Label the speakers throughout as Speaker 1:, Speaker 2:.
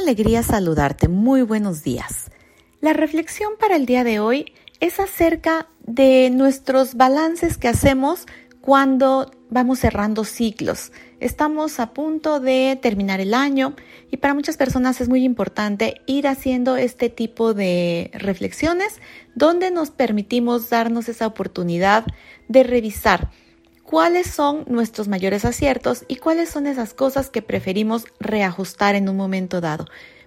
Speaker 1: alegría saludarte. Muy buenos días. La reflexión para el día de hoy es acerca de nuestros balances que hacemos cuando vamos cerrando ciclos. Estamos a punto de terminar el año y para muchas personas es muy importante ir haciendo este tipo de reflexiones donde nos permitimos darnos esa oportunidad de revisar cuáles son nuestros mayores aciertos y cuáles son esas cosas que preferimos reajustar en un momento dado.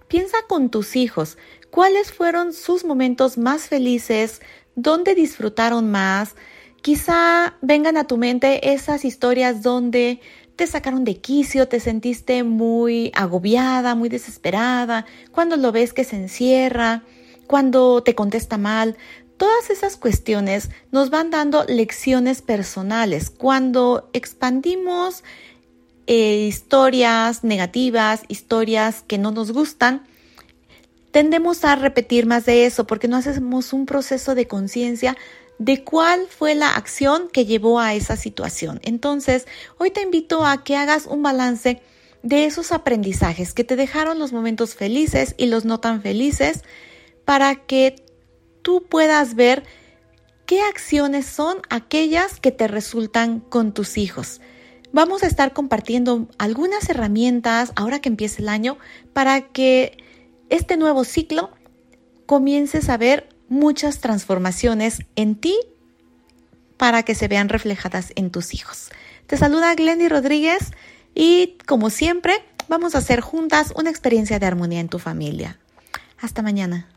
Speaker 1: Piensa con tus hijos, cuáles fueron sus momentos más felices, dónde disfrutaron más. Quizá vengan a tu mente esas historias donde te sacaron de quicio, te sentiste muy agobiada, muy desesperada, cuando lo ves que se encierra, cuando te contesta mal, Todas esas cuestiones nos van dando lecciones personales. Cuando expandimos eh, historias negativas, historias que no nos gustan, tendemos a repetir más de eso porque no hacemos un proceso de conciencia de cuál fue la acción que llevó a esa situación. Entonces, hoy te invito a que hagas un balance de esos aprendizajes que te dejaron los momentos felices y los no tan felices para que tú puedas ver qué acciones son aquellas que te resultan con tus hijos. Vamos a estar compartiendo algunas herramientas ahora que empiece el año para que este nuevo ciclo comiences a ver muchas transformaciones en ti para que se vean reflejadas en tus hijos. Te saluda Glendy Rodríguez y como siempre vamos a hacer juntas una experiencia de armonía en tu familia. Hasta mañana.